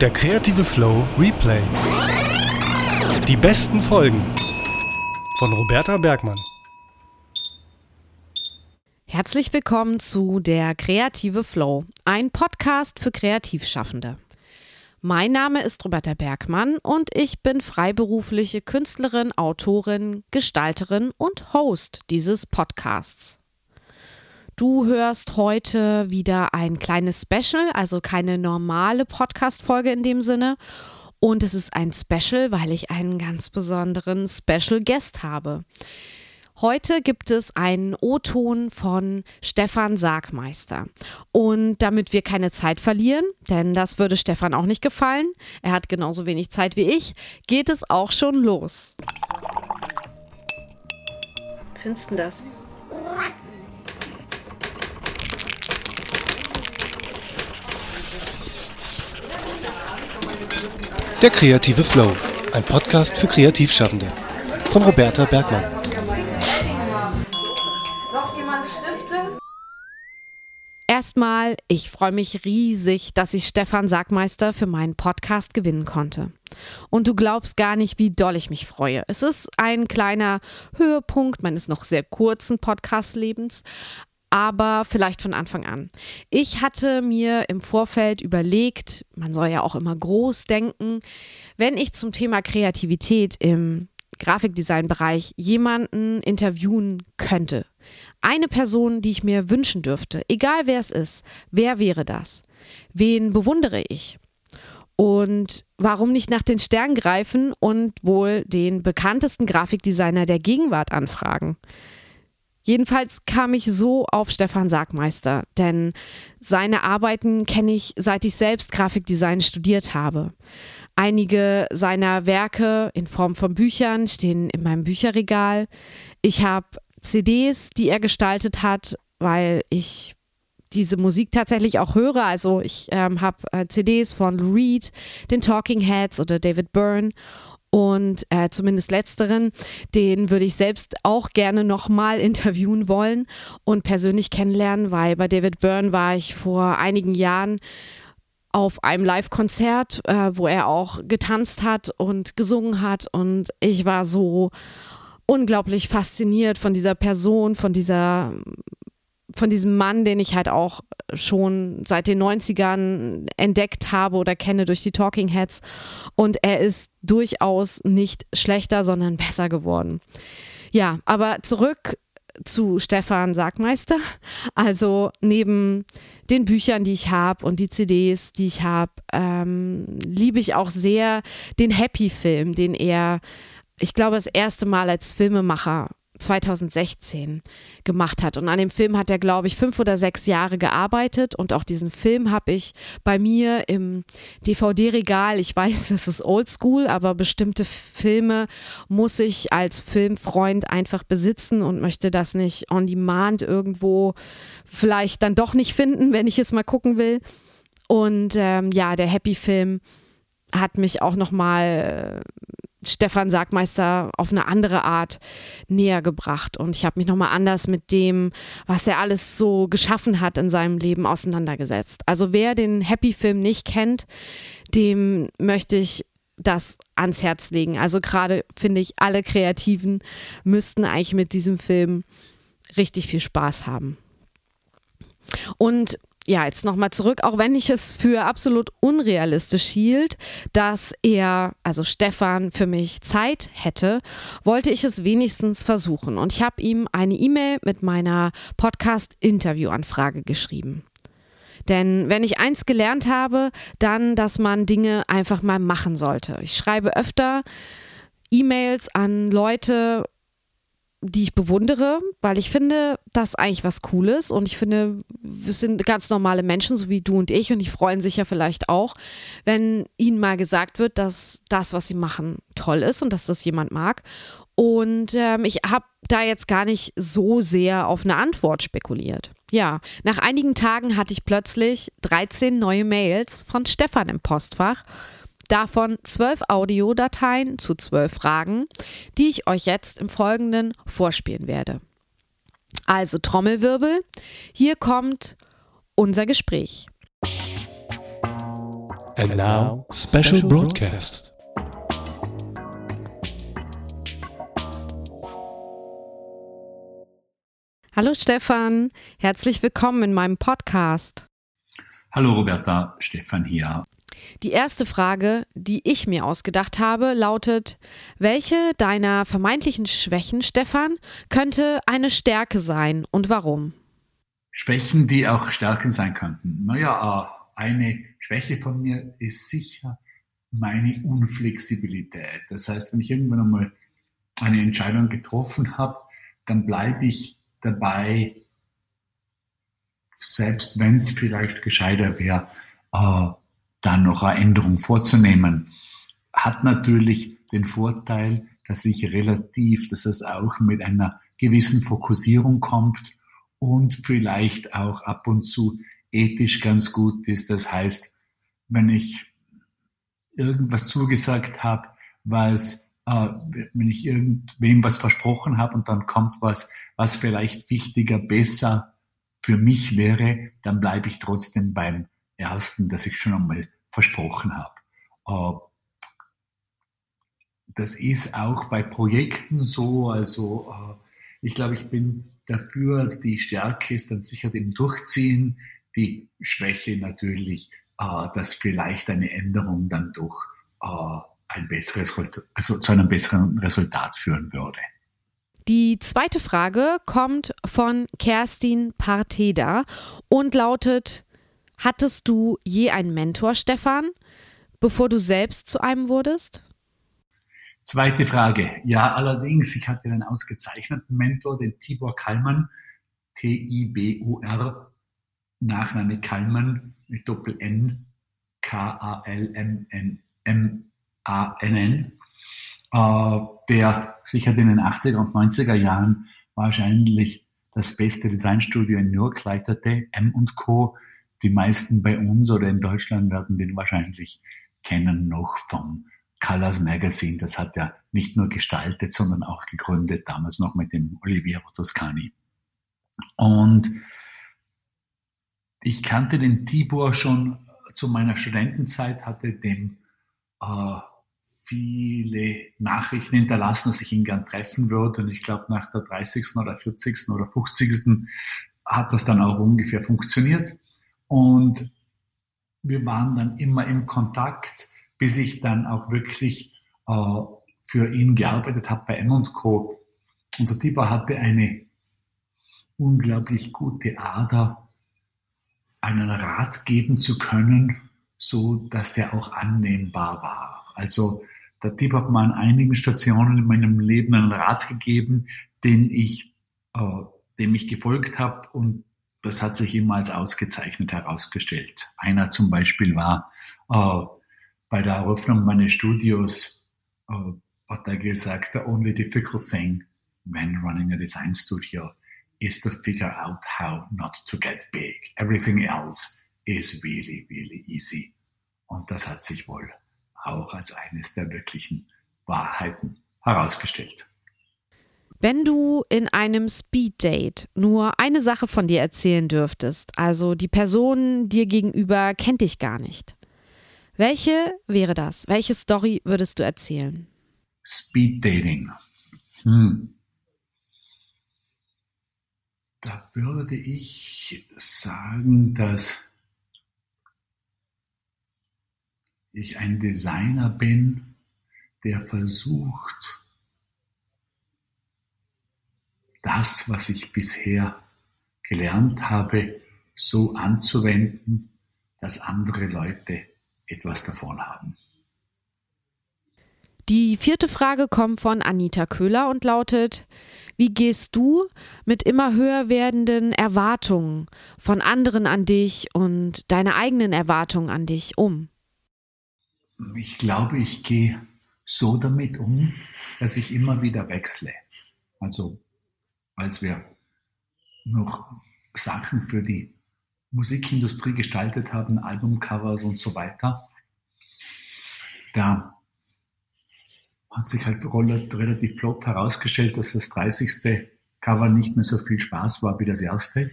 Der kreative Flow Replay. Die besten Folgen von Roberta Bergmann. Herzlich willkommen zu Der kreative Flow, ein Podcast für Kreativschaffende. Mein Name ist Roberta Bergmann und ich bin freiberufliche Künstlerin, Autorin, Gestalterin und Host dieses Podcasts. Du hörst heute wieder ein kleines Special, also keine normale Podcast-Folge in dem Sinne. Und es ist ein Special, weil ich einen ganz besonderen Special Guest habe. Heute gibt es einen O-Ton von Stefan Sargmeister. Und damit wir keine Zeit verlieren, denn das würde Stefan auch nicht gefallen, er hat genauso wenig Zeit wie ich, geht es auch schon los. Findest du das? Der kreative Flow, ein Podcast für Kreativschaffende von Roberta Bergmann. Erstmal, ich freue mich riesig, dass ich Stefan Sagmeister für meinen Podcast gewinnen konnte. Und du glaubst gar nicht, wie doll ich mich freue. Es ist ein kleiner Höhepunkt meines noch sehr kurzen Podcast-Lebens, aber vielleicht von Anfang an. Ich hatte mir im Vorfeld überlegt, man soll ja auch immer groß denken, wenn ich zum Thema Kreativität im Grafikdesign-Bereich jemanden interviewen könnte. Eine Person, die ich mir wünschen dürfte, egal wer es ist, wer wäre das? Wen bewundere ich? Und warum nicht nach den Sternen greifen und wohl den bekanntesten Grafikdesigner der Gegenwart anfragen? Jedenfalls kam ich so auf Stefan Sargmeister, denn seine Arbeiten kenne ich, seit ich selbst Grafikdesign studiert habe. Einige seiner Werke in Form von Büchern stehen in meinem Bücherregal. Ich habe CDs, die er gestaltet hat, weil ich diese Musik tatsächlich auch höre. Also ich ähm, habe äh, CDs von Lou Reed, den Talking Heads oder David Byrne und äh, zumindest letzteren, den würde ich selbst auch gerne nochmal interviewen wollen und persönlich kennenlernen, weil bei David Byrne war ich vor einigen Jahren auf einem Live-Konzert, äh, wo er auch getanzt hat und gesungen hat. Und ich war so unglaublich fasziniert von dieser Person, von dieser von diesem Mann, den ich halt auch schon seit den 90ern entdeckt habe oder kenne durch die Talking Heads. Und er ist durchaus nicht schlechter, sondern besser geworden. Ja, aber zurück zu Stefan Sagmeister. Also neben den Büchern, die ich habe und die CDs, die ich habe, ähm, liebe ich auch sehr den Happy-Film, den er, ich glaube, das erste Mal als Filmemacher 2016 gemacht hat. Und an dem Film hat er, glaube ich, fünf oder sechs Jahre gearbeitet. Und auch diesen Film habe ich bei mir im DVD-Regal. Ich weiß, das ist oldschool, aber bestimmte Filme muss ich als Filmfreund einfach besitzen und möchte das nicht on demand irgendwo vielleicht dann doch nicht finden, wenn ich es mal gucken will. Und ähm, ja, der Happy-Film hat mich auch nochmal Stefan Sagmeister auf eine andere Art näher gebracht. Und ich habe mich nochmal anders mit dem, was er alles so geschaffen hat in seinem Leben auseinandergesetzt. Also wer den Happy-Film nicht kennt, dem möchte ich das ans Herz legen. Also gerade finde ich, alle Kreativen müssten eigentlich mit diesem Film richtig viel Spaß haben. Und ja, jetzt nochmal zurück, auch wenn ich es für absolut unrealistisch hielt, dass er, also Stefan, für mich Zeit hätte, wollte ich es wenigstens versuchen. Und ich habe ihm eine E-Mail mit meiner Podcast-Interview-Anfrage geschrieben. Denn wenn ich eins gelernt habe, dann, dass man Dinge einfach mal machen sollte. Ich schreibe öfter E-Mails an Leute die ich bewundere, weil ich finde, das ist eigentlich was Cooles und ich finde, wir sind ganz normale Menschen, so wie du und ich und die freuen sich ja vielleicht auch, wenn ihnen mal gesagt wird, dass das, was sie machen, toll ist und dass das jemand mag. Und ähm, ich habe da jetzt gar nicht so sehr auf eine Antwort spekuliert. Ja, nach einigen Tagen hatte ich plötzlich 13 neue Mails von Stefan im Postfach Davon zwölf Audiodateien zu zwölf Fragen, die ich euch jetzt im Folgenden vorspielen werde. Also Trommelwirbel, hier kommt unser Gespräch. And now, special broadcast. Hallo Stefan, herzlich willkommen in meinem Podcast. Hallo Roberta, Stefan hier. Die erste Frage, die ich mir ausgedacht habe, lautet, welche deiner vermeintlichen Schwächen, Stefan, könnte eine Stärke sein und warum? Schwächen, die auch Stärken sein könnten. Naja, äh, eine Schwäche von mir ist sicher meine Unflexibilität. Das heißt, wenn ich irgendwann einmal eine Entscheidung getroffen habe, dann bleibe ich dabei, selbst wenn es vielleicht gescheiter wäre, äh, dann noch eine Änderung vorzunehmen. Hat natürlich den Vorteil, dass ich relativ, dass es auch mit einer gewissen Fokussierung kommt und vielleicht auch ab und zu ethisch ganz gut ist. Das heißt, wenn ich irgendwas zugesagt habe, was, äh, wenn ich irgendwem was versprochen habe und dann kommt was, was vielleicht wichtiger, besser für mich wäre, dann bleibe ich trotzdem beim ersten, das ich schon einmal versprochen habe. Äh, das ist auch bei Projekten so. Also äh, ich glaube, ich bin dafür, also die Stärke ist dann sicher dem Durchziehen, die Schwäche natürlich, äh, dass vielleicht eine Änderung dann äh, ein besseres, also zu einem besseren Resultat führen würde. Die zweite Frage kommt von Kerstin Parteda und lautet, hattest du je einen Mentor, Stefan, bevor du selbst zu einem wurdest? Zweite Frage. Ja, allerdings, ich hatte einen ausgezeichneten Mentor, den Tibor Kallmann, T-I-B-U-R Nachname Kallmann mit Doppel-N, K-A-L-M-N-M-A-N-N, äh, der sicher in den 80er und 90er Jahren wahrscheinlich das beste Designstudio in New York leitete, M Co. Die meisten bei uns oder in Deutschland werden den wahrscheinlich kennen noch vom Colors Magazine. Das hat er nicht nur gestaltet, sondern auch gegründet, damals noch mit dem Oliviero Toscani. Und ich kannte den Tibor schon zu meiner Studentenzeit, hatte dem äh, viele Nachrichten hinterlassen, dass ich ihn gern treffen würde. Und ich glaube, nach der 30. oder 40. oder 50. hat das dann auch ungefähr funktioniert. Und wir waren dann immer im Kontakt, bis ich dann auch wirklich äh, für ihn gearbeitet habe bei M&Co. Und der Tibor hatte eine unglaublich gute Ader, einen Rat geben zu können, so dass der auch annehmbar war. Also der Tipp hat mir an einigen Stationen in meinem Leben einen Rat gegeben, den ich, äh, dem ich gefolgt habe und das hat sich immer als ausgezeichnet herausgestellt. Einer zum Beispiel war äh, bei der Eröffnung meines Studios, äh, hat er gesagt, the only difficult thing when running a design studio is to figure out how not to get big. Everything else is really, really easy. Und das hat sich wohl auch als eines der wirklichen Wahrheiten herausgestellt. Wenn du in einem Speeddate nur eine Sache von dir erzählen dürftest, also die Person dir gegenüber kennt dich gar nicht, welche wäre das? Welche Story würdest du erzählen? Speeddating. Hm. Da würde ich sagen, dass ich ein Designer bin, der versucht, das, was ich bisher gelernt habe, so anzuwenden, dass andere Leute etwas davon haben. Die vierte Frage kommt von Anita Köhler und lautet, wie gehst du mit immer höher werdenden Erwartungen von anderen an dich und deine eigenen Erwartungen an dich um? Ich glaube, ich gehe so damit um, dass ich immer wieder wechsle. Also, als wir noch Sachen für die Musikindustrie gestaltet haben, Albumcovers und so weiter, da hat sich halt relativ flott herausgestellt, dass das 30. Cover nicht mehr so viel Spaß war wie das erste.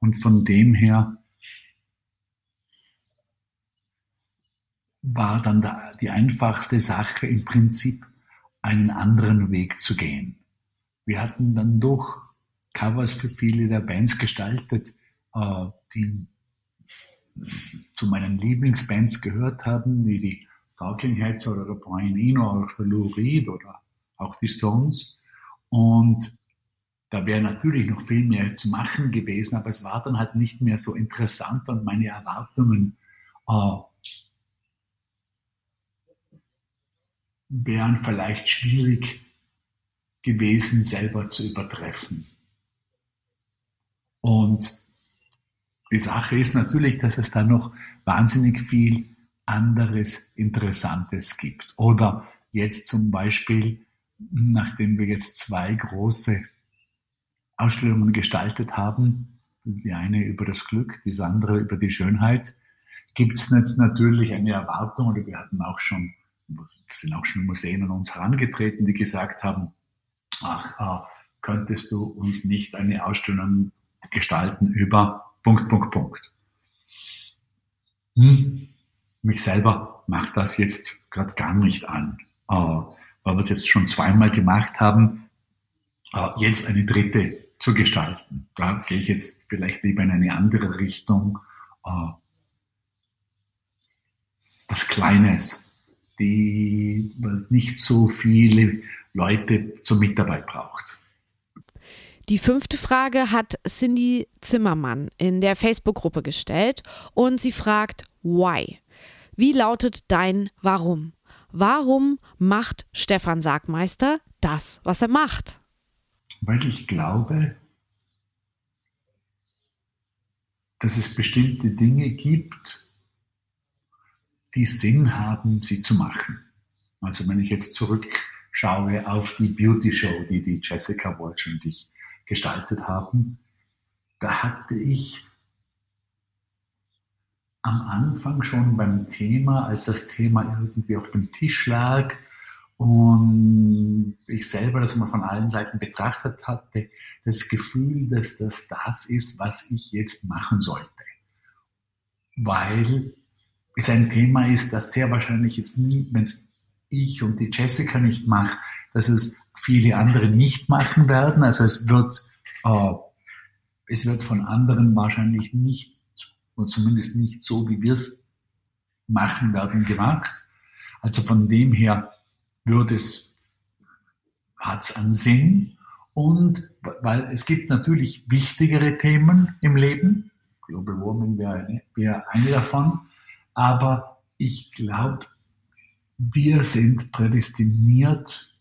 Und von dem her war dann die einfachste Sache im Prinzip einen anderen Weg zu gehen. Wir hatten dann doch Covers für viele der Bands gestaltet, äh, die zu meinen Lieblingsbands gehört haben, wie die Talking Heads oder der Brian Eno oder der Lou Reed oder auch die Stones. Und da wäre natürlich noch viel mehr zu machen gewesen, aber es war dann halt nicht mehr so interessant und meine Erwartungen äh, wären vielleicht schwierig gewesen, selber zu übertreffen. Und die Sache ist natürlich, dass es da noch wahnsinnig viel anderes Interessantes gibt. Oder jetzt zum Beispiel, nachdem wir jetzt zwei große Ausstellungen gestaltet haben, die eine über das Glück, die andere über die Schönheit, gibt es jetzt natürlich eine Erwartung, oder wir hatten auch schon, sind auch schon Museen an uns herangetreten, die gesagt haben, ach, äh, könntest du uns nicht eine Ausstellung gestalten über Punkt, Punkt, Punkt. Hm, mich selber macht das jetzt gerade gar nicht an, äh, weil wir es jetzt schon zweimal gemacht haben, äh, jetzt eine dritte zu gestalten. Da gehe ich jetzt vielleicht lieber in eine andere Richtung, äh, was Kleines, die, was nicht so viele Leute zur Mitarbeit braucht. Die fünfte Frage hat Cindy Zimmermann in der Facebook-Gruppe gestellt und sie fragt, why? Wie lautet dein Warum? Warum macht Stefan Sagmeister das, was er macht? Weil ich glaube, dass es bestimmte Dinge gibt, die Sinn haben, sie zu machen. Also wenn ich jetzt zurückschaue auf die Beauty Show, die die Jessica Walsh und ich gestaltet haben, da hatte ich am Anfang schon beim Thema, als das Thema irgendwie auf dem Tisch lag und ich selber das mal von allen Seiten betrachtet hatte, das Gefühl, dass das das ist, was ich jetzt machen sollte. Weil es ein Thema ist, das sehr wahrscheinlich jetzt nie, wenn es ich und die Jessica nicht macht, dass es viele andere nicht machen werden. Also es wird, äh, es wird von anderen wahrscheinlich nicht, und zumindest nicht so, wie wir es machen werden, gemacht. Also von dem her wird es, hat es einen Sinn. Und weil es gibt natürlich wichtigere Themen im Leben. Global Warming wäre eine, wäre eine davon. Aber ich glaube, wir sind prädestiniert,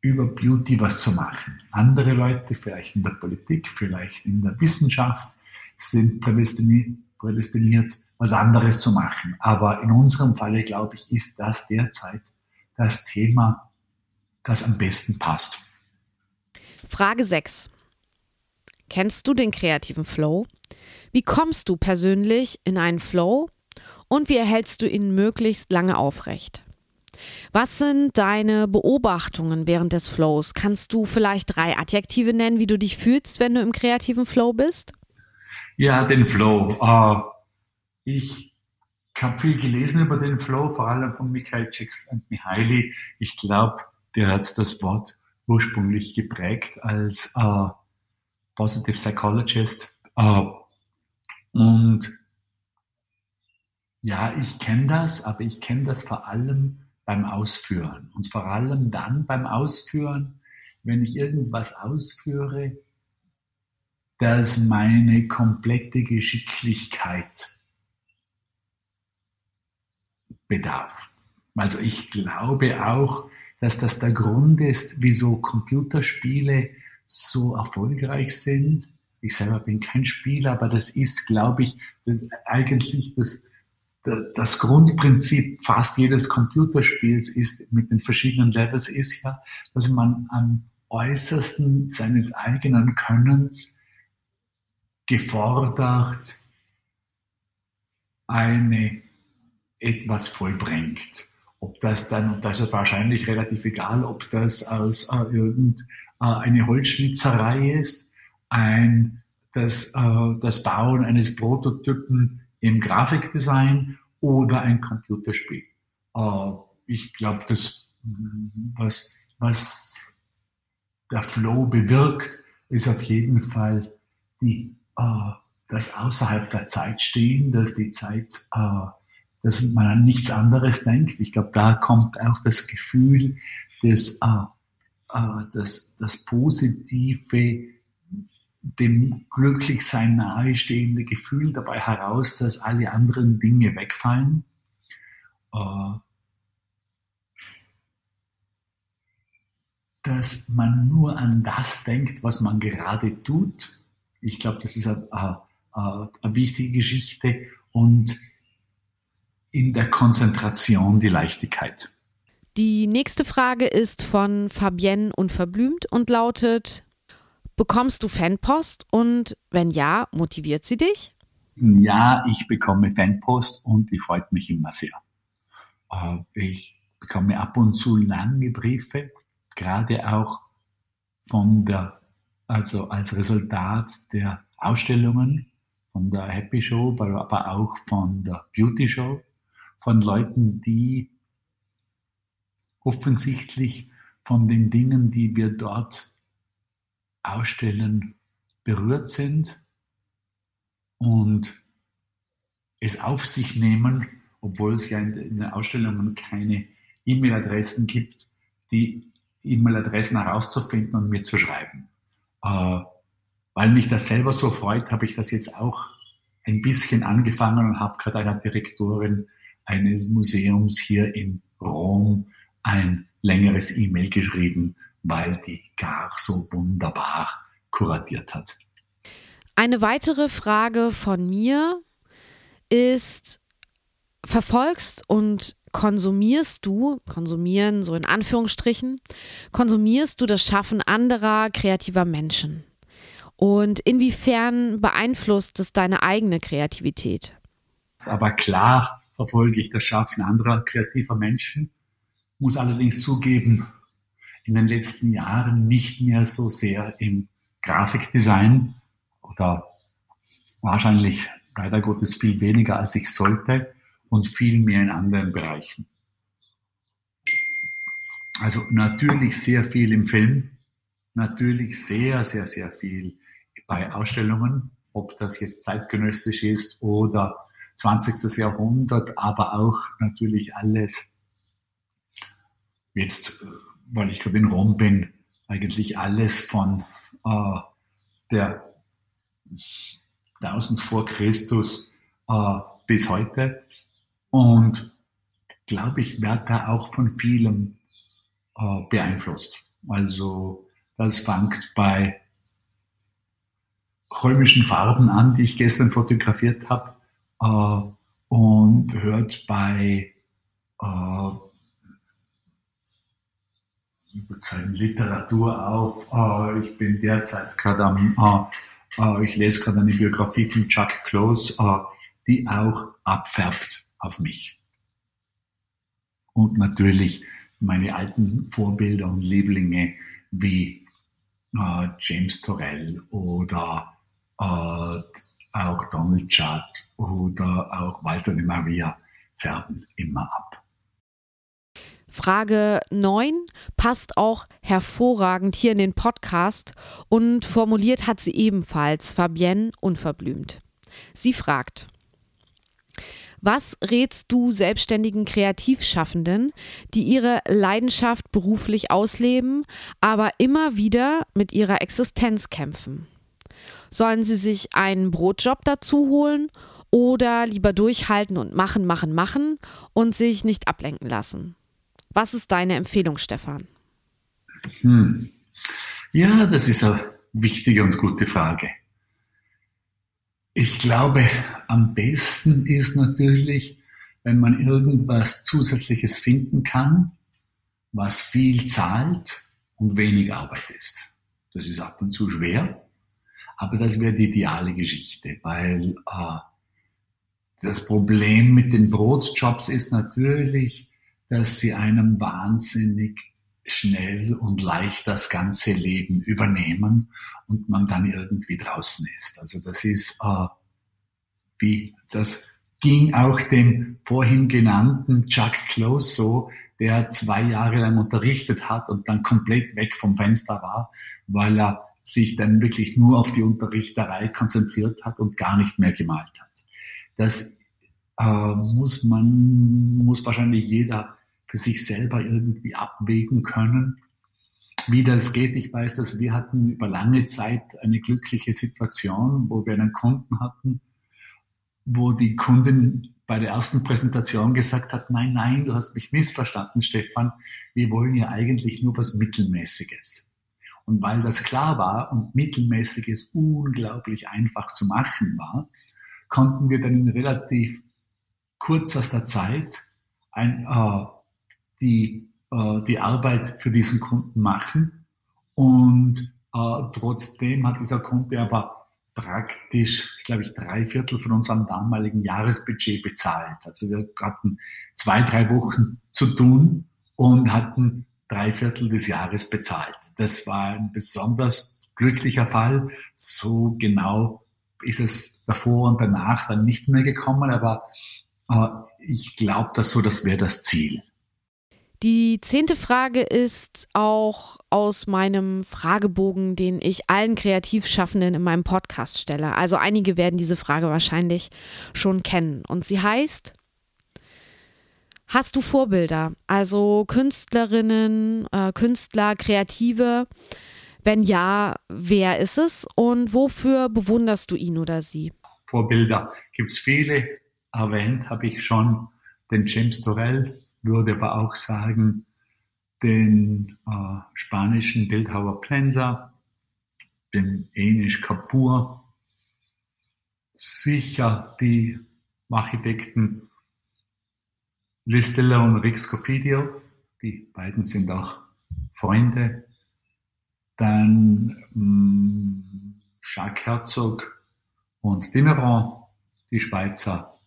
über Beauty was zu machen. Andere Leute, vielleicht in der Politik, vielleicht in der Wissenschaft, sind prädestiniert, was anderes zu machen. Aber in unserem Falle, glaube ich, ist das derzeit das Thema, das am besten passt. Frage 6. Kennst du den kreativen Flow? Wie kommst du persönlich in einen Flow und wie erhältst du ihn möglichst lange aufrecht? Was sind deine Beobachtungen während des Flows? Kannst du vielleicht drei Adjektive nennen, wie du dich fühlst, wenn du im kreativen Flow bist? Ja, den Flow. Uh, ich habe viel gelesen über den Flow, vor allem von Michael Jackson und Mihaly. Ich glaube, der hat das Wort ursprünglich geprägt als uh, Positive Psychologist. Uh, und ja, ich kenne das, aber ich kenne das vor allem beim Ausführen. Und vor allem dann beim Ausführen, wenn ich irgendwas ausführe, das meine komplette Geschicklichkeit bedarf. Also ich glaube auch, dass das der Grund ist, wieso Computerspiele so erfolgreich sind. Ich selber bin kein Spieler, aber das ist, glaube ich, das eigentlich das das Grundprinzip fast jedes Computerspiels ist mit den verschiedenen Levels ist ja, dass man am äußersten seines eigenen Könnens gefordert eine etwas vollbringt. Ob das dann, und das ist wahrscheinlich relativ egal, ob das aus äh, irgendeine äh, Holzschnitzerei ist, ein, das, äh, das Bauen eines Prototypen im Grafikdesign oder ein Computerspiel. Äh, ich glaube, das, was, was der Flow bewirkt, ist auf jeden Fall die, äh, das außerhalb der Zeit stehen, dass die Zeit, äh, dass man an nichts anderes denkt. Ich glaube, da kommt auch das Gefühl äh, äh, das, das positive, dem Glücklichsein nahestehende Gefühl dabei heraus, dass alle anderen Dinge wegfallen. Äh, dass man nur an das denkt, was man gerade tut. Ich glaube, das ist eine, eine, eine wichtige Geschichte und in der Konzentration die Leichtigkeit. Die nächste Frage ist von Fabienne Unverblümt und lautet, bekommst du Fanpost und wenn ja, motiviert sie dich? Ja, ich bekomme Fanpost und die freut mich immer sehr. Äh, ich bekomme ab und zu lange Briefe, gerade auch von der, also als Resultat der Ausstellungen, von der Happy Show, aber auch von der Beauty Show, von Leuten, die offensichtlich von den Dingen, die wir dort ausstellen, berührt sind und es auf sich nehmen, obwohl es ja in den Ausstellungen keine E-Mail-Adressen gibt, die E-Mail-Adressen herauszufinden und mir zu schreiben. Äh, weil mich das selber so freut, habe ich das jetzt auch ein bisschen angefangen und habe gerade einer Direktorin eines Museums hier in Rom ein längeres E-Mail geschrieben, weil die gar so wunderbar kuratiert hat. Eine weitere Frage von mir ist, verfolgst und konsumierst du, konsumieren so in Anführungsstrichen, konsumierst du das Schaffen anderer kreativer Menschen? Und inwiefern beeinflusst es deine eigene Kreativität? Aber klar verfolge ich das Schaffen anderer kreativer Menschen, muss allerdings zugeben, in den letzten Jahren nicht mehr so sehr im Grafikdesign oder wahrscheinlich leider Gottes viel weniger als ich sollte und viel mehr in anderen Bereichen. Also natürlich sehr viel im Film, natürlich sehr, sehr, sehr viel bei Ausstellungen, ob das jetzt zeitgenössisch ist oder 20. Jahrhundert, aber auch natürlich alles jetzt, weil ich gerade in Rom bin, eigentlich alles von äh, der 1000 vor Christus äh, bis heute. Und glaube ich, werde da auch von vielem äh, beeinflusst. Also das fängt bei römischen Farben an, die ich gestern fotografiert habe, äh, und hört bei äh, Literatur auf. Äh, ich bin derzeit gerade am, äh, äh, ich lese gerade eine Biografie von Chuck Close, die auch abfärbt auf mich. Und natürlich meine alten Vorbilder und Lieblinge wie James Torrell oder auch Donald Judd oder auch Walter de Maria färben immer ab. Frage 9 passt auch hervorragend hier in den Podcast und formuliert hat sie ebenfalls Fabienne unverblümt. Sie fragt, was rätst du selbstständigen Kreativschaffenden, die ihre Leidenschaft beruflich ausleben, aber immer wieder mit ihrer Existenz kämpfen? Sollen sie sich einen Brotjob dazu holen oder lieber durchhalten und machen, machen, machen und sich nicht ablenken lassen? Was ist deine Empfehlung, Stefan? Hm. Ja, das ist eine wichtige und gute Frage. Ich glaube, am besten ist natürlich, wenn man irgendwas Zusätzliches finden kann, was viel zahlt und wenig Arbeit ist. Das ist ab und zu schwer, aber das wäre die ideale Geschichte, weil äh, das Problem mit den Brotjobs ist natürlich, dass sie einem wahnsinnig schnell und leicht das ganze Leben übernehmen und man dann irgendwie draußen ist. Also das ist, äh, wie das ging auch dem vorhin genannten Chuck Close so, der zwei Jahre lang unterrichtet hat und dann komplett weg vom Fenster war, weil er sich dann wirklich nur auf die Unterrichterei konzentriert hat und gar nicht mehr gemalt hat. Das äh, muss man, muss wahrscheinlich jeder für sich selber irgendwie abwägen können. Wie das geht, ich weiß, dass wir hatten über lange Zeit eine glückliche Situation, wo wir einen Kunden hatten, wo die Kundin bei der ersten Präsentation gesagt hat, nein, nein, du hast mich missverstanden, Stefan, wir wollen ja eigentlich nur was Mittelmäßiges. Und weil das klar war und Mittelmäßiges unglaublich einfach zu machen war, konnten wir dann in relativ kürzester Zeit ein, äh, die, äh, die Arbeit für diesen Kunden machen. Und äh, trotzdem hat dieser Kunde aber praktisch, glaube ich, drei Viertel von unserem damaligen Jahresbudget bezahlt. Also wir hatten zwei, drei Wochen zu tun und hatten drei Viertel des Jahres bezahlt. Das war ein besonders glücklicher Fall. So genau ist es davor und danach dann nicht mehr gekommen, aber äh, ich glaube, dass so, das wäre das Ziel. Die zehnte Frage ist auch aus meinem Fragebogen, den ich allen Kreativschaffenden in meinem Podcast stelle. Also einige werden diese Frage wahrscheinlich schon kennen. Und sie heißt, hast du Vorbilder? Also Künstlerinnen, äh, Künstler, Kreative? Wenn ja, wer ist es und wofür bewunderst du ihn oder sie? Vorbilder gibt es viele. Erwähnt habe ich schon den James Torrell, würde aber auch sagen, den äh, spanischen Bildhauer Plensa, den Enisch Kapur, sicher die Architekten Listella und Rix Scofidio, die beiden sind auch Freunde, dann mh, mm, Jacques Herzog und Dimmeron, die Schweizer,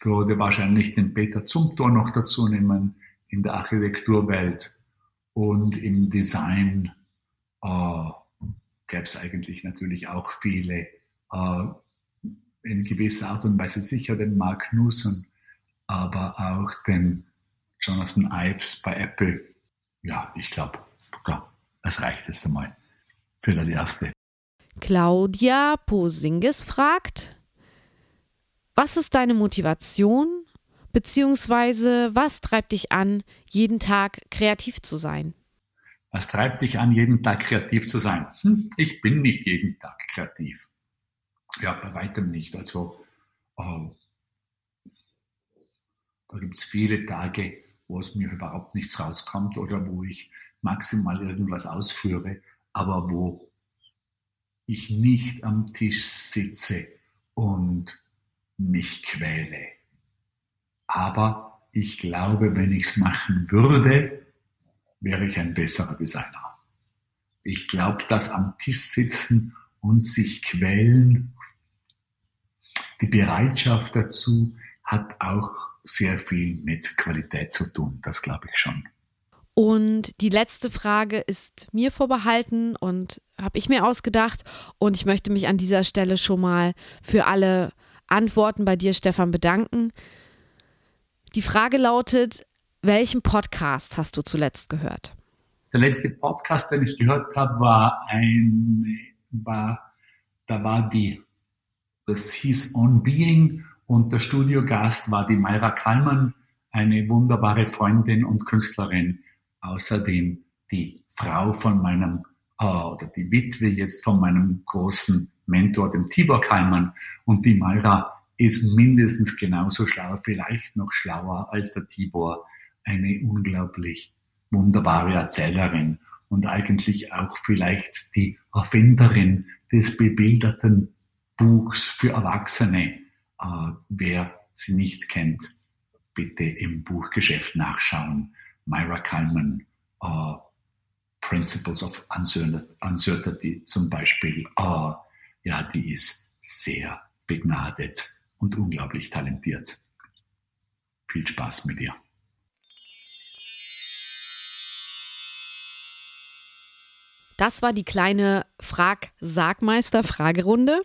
würde wahrscheinlich den Peter Zumthor noch dazu nehmen in der Architekturwelt und im Design äh, gäbe es eigentlich natürlich auch viele, äh, in gewisser Art und Weise sicher den Mark Newson, aber auch den Jonathan Ives bei Apple. Ja, ich glaube, klar, es reicht jetzt einmal für das Erste. Claudia Posingis fragt, was ist deine Motivation? Beziehungsweise was treibt dich an, jeden Tag kreativ zu sein? Was treibt dich an, jeden Tag kreativ zu sein? Hm, ich bin nicht jeden Tag kreativ. Ja, bei weitem nicht. Also äh, da gibt es viele Tage, wo es mir überhaupt nichts rauskommt oder wo ich maximal irgendwas ausführe, aber wo ich nicht am Tisch sitze und mich quäle. Aber ich glaube, wenn ich es machen würde, wäre ich ein besserer Designer. Ich glaube, dass am Tisch sitzen und sich quälen, die Bereitschaft dazu hat auch sehr viel mit Qualität zu tun. Das glaube ich schon. Und die letzte Frage ist mir vorbehalten und habe ich mir ausgedacht. Und ich möchte mich an dieser Stelle schon mal für alle Antworten bei dir, Stefan, bedanken. Die Frage lautet, welchen Podcast hast du zuletzt gehört? Der letzte Podcast, den ich gehört habe, war ein, war, da war die, das hieß On Being und der Studiogast war die Mayra Kallmann, eine wunderbare Freundin und Künstlerin. Außerdem die Frau von meinem, oder die Witwe jetzt von meinem großen Mentor, dem Tibor Kallmann. Und die Mayra ist mindestens genauso schlau, vielleicht noch schlauer als der Tibor. Eine unglaublich wunderbare Erzählerin und eigentlich auch vielleicht die Erfinderin des bebilderten Buchs für Erwachsene. Äh, wer sie nicht kennt, bitte im Buchgeschäft nachschauen. Myra Kalman, äh, Principles of Uncertainty zum Beispiel. Äh, ja, die ist sehr begnadet und unglaublich talentiert. Viel Spaß mit dir. Das war die kleine Frag-Sagmeister-Fragerunde.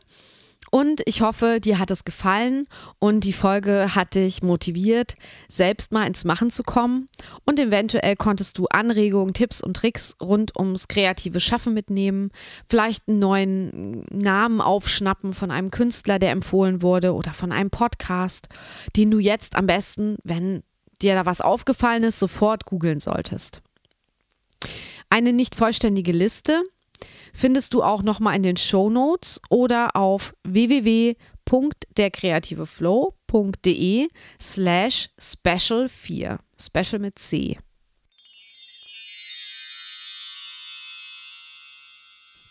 Und ich hoffe, dir hat es gefallen und die Folge hat dich motiviert, selbst mal ins Machen zu kommen. Und eventuell konntest du Anregungen, Tipps und Tricks rund ums kreative Schaffen mitnehmen, vielleicht einen neuen Namen aufschnappen von einem Künstler, der empfohlen wurde oder von einem Podcast, den du jetzt am besten, wenn dir da was aufgefallen ist, sofort googeln solltest. Eine nicht vollständige Liste findest du auch nochmal in den Show Notes oder auf www.derkreativeflow.de slash special 4. Special mit C.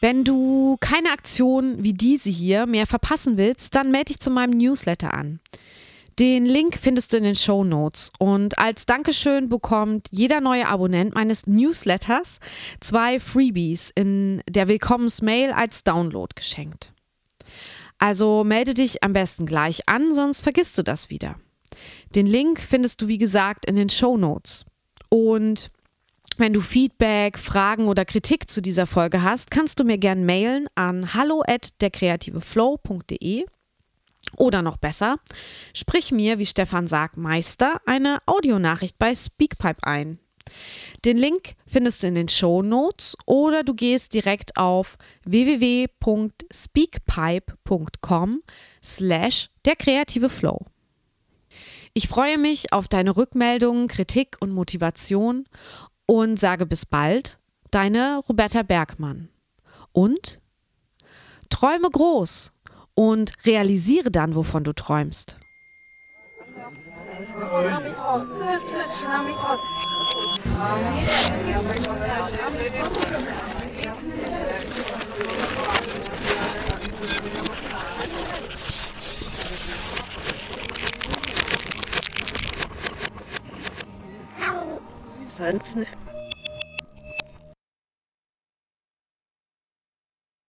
Wenn du keine Aktion wie diese hier mehr verpassen willst, dann melde dich zu meinem Newsletter an. Den Link findest du in den Show Notes. Und als Dankeschön bekommt jeder neue Abonnent meines Newsletters zwei Freebies in der Willkommensmail als Download geschenkt. Also melde dich am besten gleich an, sonst vergisst du das wieder. Den Link findest du wie gesagt in den Show Notes. Und wenn du Feedback, Fragen oder Kritik zu dieser Folge hast, kannst du mir gerne mailen an hallo at derkreativeflow.de oder noch besser, sprich mir, wie Stefan sagt, Meister, eine Audionachricht bei Speakpipe ein. Den Link findest du in den Show Notes oder du gehst direkt auf www.speakpipe.com slash der kreative Flow. Ich freue mich auf deine Rückmeldungen, Kritik und Motivation und sage bis bald, deine Roberta Bergmann. Und träume groß und realisiere dann, wovon du träumst. Sonst nicht.